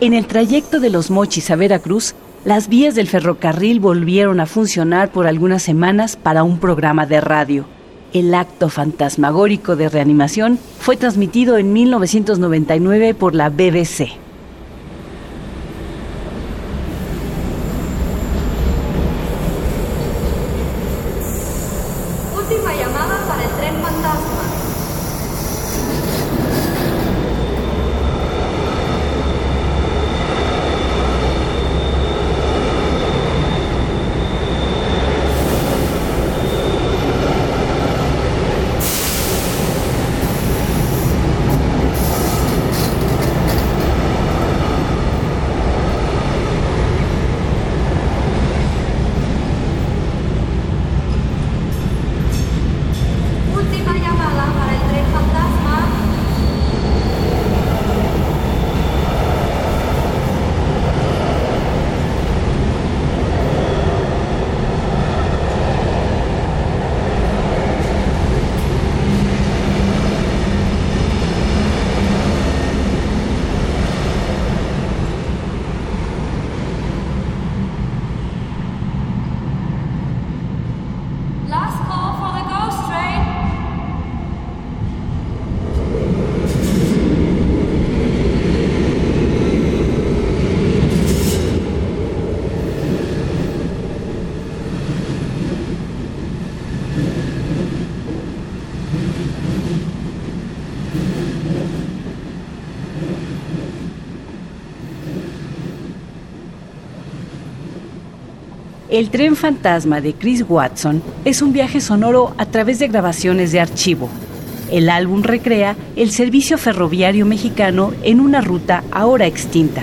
En el trayecto de los Mochis a Veracruz, las vías del ferrocarril volvieron a funcionar por algunas semanas para un programa de radio. El acto fantasmagórico de reanimación fue transmitido en 1999 por la BBC. El tren fantasma de Chris Watson es un viaje sonoro a través de grabaciones de archivo. El álbum recrea el servicio ferroviario mexicano en una ruta ahora extinta.